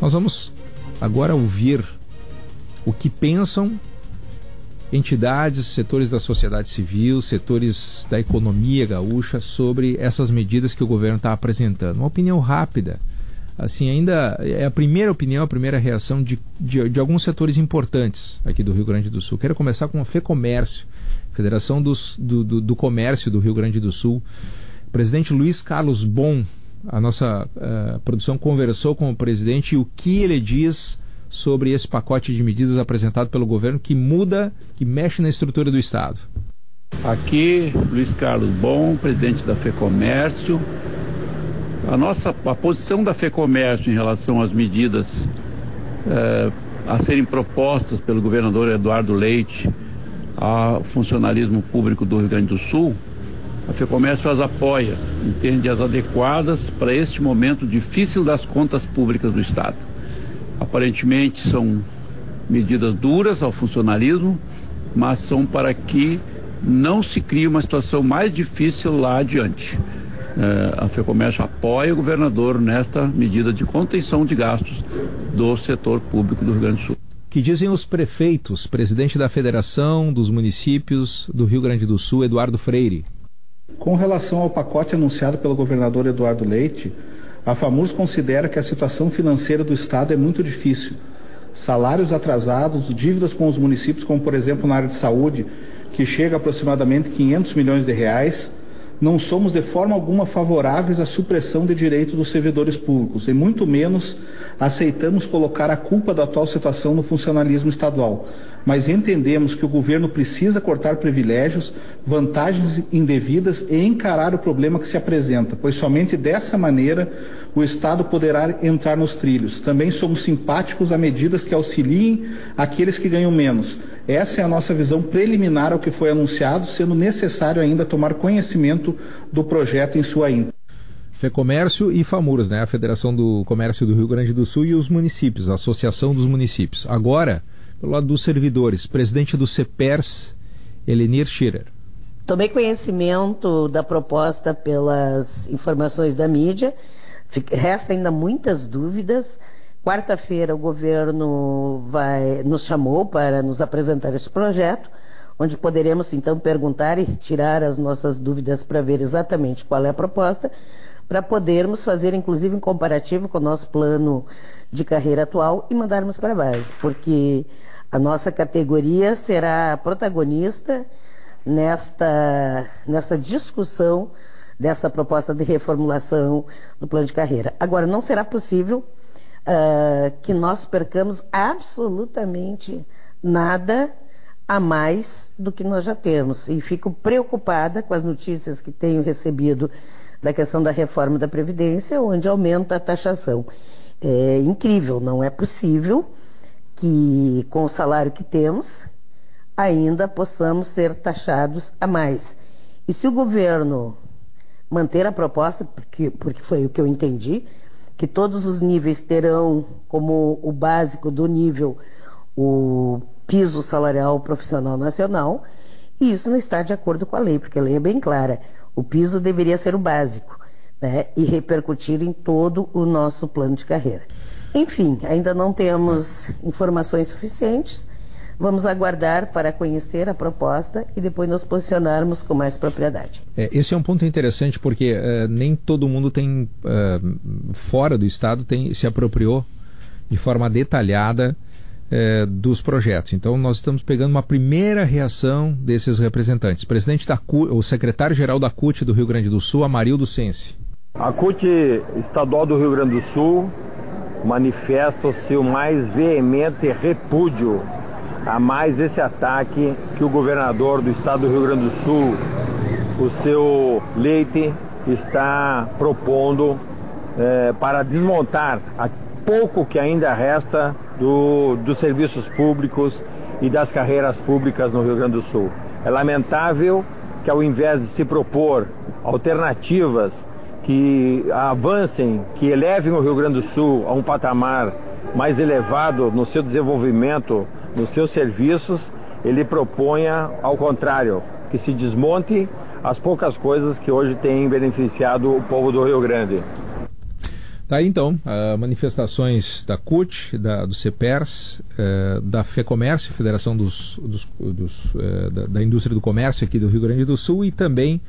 Nós vamos agora ouvir o que pensam entidades, setores da sociedade civil, setores da economia gaúcha sobre essas medidas que o governo está apresentando. Uma opinião rápida. Assim, ainda é a primeira opinião, a primeira reação de, de, de alguns setores importantes aqui do Rio Grande do Sul. Quero começar com a FEComércio, Federação dos, do, do, do Comércio do Rio Grande do Sul. Presidente Luiz Carlos Bom, a nossa uh, produção conversou com o presidente e o que ele diz sobre esse pacote de medidas apresentado pelo governo que muda, que mexe na estrutura do Estado. Aqui, Luiz Carlos Bom, presidente da FEComércio. A nossa a posição da FEComércio em relação às medidas eh, a serem propostas pelo governador Eduardo Leite ao funcionalismo público do Rio Grande do Sul, a FEComércio as apoia, entende as adequadas para este momento difícil das contas públicas do Estado. Aparentemente são medidas duras ao funcionalismo, mas são para que não se crie uma situação mais difícil lá adiante. É, a FEComércio apoia o governador nesta medida de contenção de gastos do setor público do Rio Grande do Sul. Que dizem os prefeitos, presidente da Federação dos Municípios do Rio Grande do Sul, Eduardo Freire. Com relação ao pacote anunciado pelo governador Eduardo Leite, a FAMURS considera que a situação financeira do Estado é muito difícil. Salários atrasados, dívidas com os municípios, como por exemplo na área de saúde, que chega a aproximadamente 500 milhões de reais, não somos de forma alguma favoráveis à supressão de direitos dos servidores públicos e muito menos aceitamos colocar a culpa da atual situação no funcionalismo estadual. Mas entendemos que o governo precisa cortar privilégios, vantagens indevidas e encarar o problema que se apresenta, pois somente dessa maneira o Estado poderá entrar nos trilhos. Também somos simpáticos a medidas que auxiliem aqueles que ganham menos. Essa é a nossa visão preliminar ao que foi anunciado, sendo necessário ainda tomar conhecimento do projeto em sua íntegra. FEComércio e FAMURS, né? a Federação do Comércio do Rio Grande do Sul e os municípios, a Associação dos Municípios. Agora, pelo lado dos servidores, presidente do CEPERS, Elenir Schirer. Tomei conhecimento da proposta pelas informações da mídia, resta ainda muitas dúvidas. Quarta-feira o governo vai nos chamou para nos apresentar esse projeto onde poderemos então perguntar e tirar as nossas dúvidas para ver exatamente qual é a proposta, para podermos fazer inclusive um comparativo com o nosso plano de carreira atual e mandarmos para a base, porque a nossa categoria será protagonista nesta, nessa discussão dessa proposta de reformulação do plano de carreira. Agora, não será possível uh, que nós percamos absolutamente nada a mais do que nós já temos. E fico preocupada com as notícias que tenho recebido da questão da reforma da Previdência, onde aumenta a taxação. É incrível, não é possível que, com o salário que temos, ainda possamos ser taxados a mais. E se o governo manter a proposta, porque, porque foi o que eu entendi, que todos os níveis terão como o básico do nível o piso salarial profissional nacional, e isso não está de acordo com a lei, porque a lei é bem clara. O piso deveria ser o básico né, e repercutir em todo o nosso plano de carreira. Enfim, ainda não temos informações suficientes. Vamos aguardar para conhecer a proposta e depois nos posicionarmos com mais propriedade. É, esse é um ponto interessante porque uh, nem todo mundo tem, uh, fora do Estado, tem, se apropriou de forma detalhada é, dos projetos. Então, nós estamos pegando uma primeira reação desses representantes. Presidente da CUT, o secretário-geral da CUT do Rio Grande do Sul, Amarildo Sense. A CUT estadual do Rio Grande do Sul manifesta o seu mais veemente repúdio a mais esse ataque que o governador do estado do Rio Grande do Sul, o seu Leite, está propondo é, para desmontar a pouco que ainda resta do, dos serviços públicos e das carreiras públicas no Rio Grande do Sul. É lamentável que, ao invés de se propor alternativas que avancem, que elevem o Rio Grande do Sul a um patamar mais elevado no seu desenvolvimento, nos seus serviços, ele proponha, ao contrário, que se desmonte as poucas coisas que hoje têm beneficiado o povo do Rio Grande. Tá aí então, uh, manifestações da CUT, da, do CEPERS, uh, da FEComércio, Federação dos, dos, dos uh, da, da, Indústria do Comércio aqui do Rio Grande do Sul e também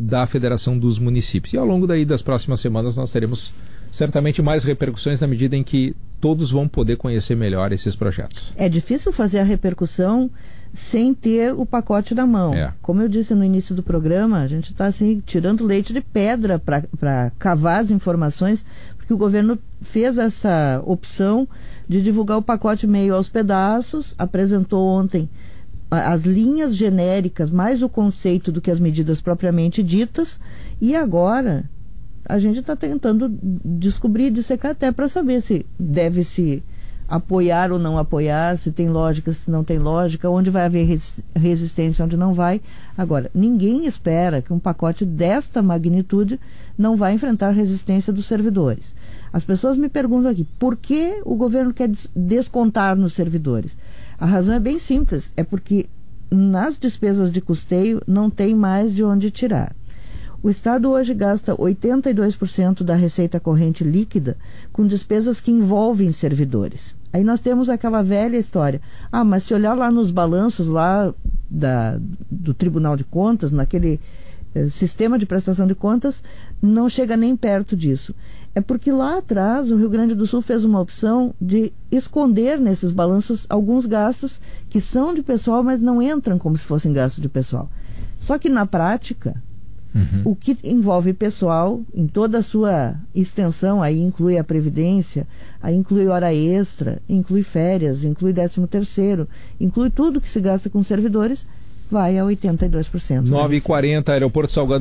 da Federação dos Municípios. E ao longo daí das próximas semanas nós teremos certamente mais repercussões na medida em que todos vão poder conhecer melhor esses projetos. É difícil fazer a repercussão sem ter o pacote na mão. É. Como eu disse no início do programa, a gente está assim, tirando leite de pedra para cavar as informações, porque o governo fez essa opção de divulgar o pacote meio aos pedaços, apresentou ontem as linhas genéricas, mais o conceito do que as medidas propriamente ditas, e agora a gente está tentando descobrir, dissecar até para saber se deve se apoiar ou não apoiar, se tem lógica, se não tem lógica, onde vai haver resistência, onde não vai. Agora, ninguém espera que um pacote desta magnitude não vai enfrentar resistência dos servidores. As pessoas me perguntam aqui, por que o governo quer descontar nos servidores? A razão é bem simples, é porque nas despesas de custeio não tem mais de onde tirar. O Estado hoje gasta 82% da receita corrente líquida com despesas que envolvem servidores. Aí nós temos aquela velha história. Ah, mas se olhar lá nos balanços lá da, do Tribunal de Contas, naquele eh, sistema de prestação de contas, não chega nem perto disso. É porque lá atrás o Rio Grande do Sul fez uma opção de esconder nesses balanços alguns gastos que são de pessoal, mas não entram como se fossem gastos de pessoal. Só que na prática, Uhum. O que envolve pessoal em toda a sua extensão, aí inclui a previdência, aí inclui hora extra, inclui férias, inclui décimo terceiro, inclui tudo que se gasta com servidores, vai a 82%. 9h40, Aeroporto Salgado